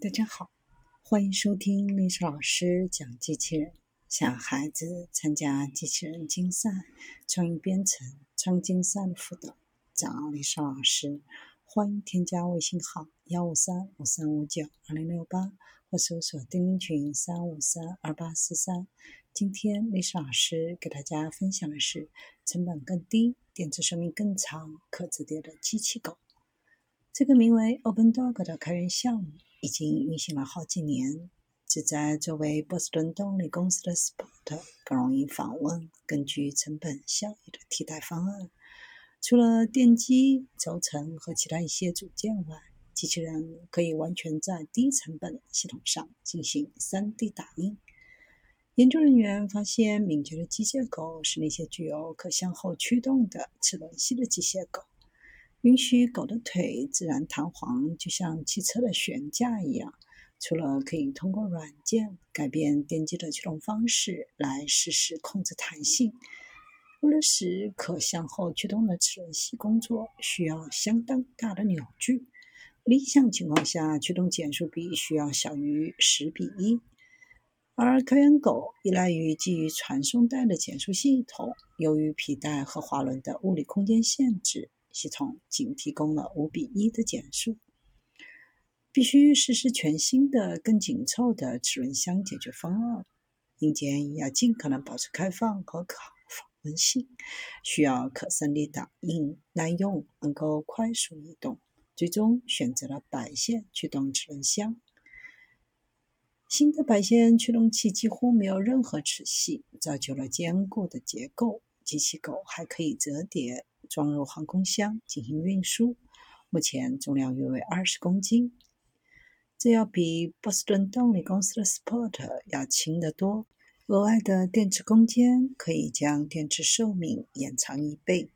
大家好，欢迎收听历史老师讲机器人。想孩子参加机器人竞赛、创意编程、创竞赛的辅导，找历史老师。欢迎添加微信号幺五三五三五九二零六八，或搜索钉钉群三五三二八四三。今天历史老师给大家分享的是成本更低、电池寿命更长、可折叠的机器狗。这个名为 OpenDog 的开源项目已经运行了好几年，旨在作为波士顿动力公司的 Spot 更容易访问、更具成本效益的替代方案。除了电机、轴承和其他一些组件外，机器人可以完全在低成本系统上进行 3D 打印。研究人员发现，敏捷的机械狗是那些具有可向后驱动的齿轮系的机械狗。允许狗的腿自然弹簧，就像汽车的悬架一样。除了可以通过软件改变电机的驱动方式来实时控制弹性，为了使可向后驱动的齿轮系工作，需要相当大的扭矩。理想情况下，驱动减速比需要小于十比一。而开源狗依赖于基于传送带的减速系统，由于皮带和滑轮的物理空间限制。系统仅提供了五比一的减速，必须实施全新的、更紧凑的齿轮箱解决方案。硬件要尽可能保持开放和可访问性，需要可 3D 打印、耐用、能够快速移动。最终选择了白线驱动齿轮箱。新的白线驱动器几乎没有任何齿系，造就了坚固的结构。机器狗还可以折叠。装入航空箱进行运输，目前重量约为二十公斤，这要比波士顿动力公司的 Sport 要轻得多。额外的电池空间可以将电池寿命延长一倍。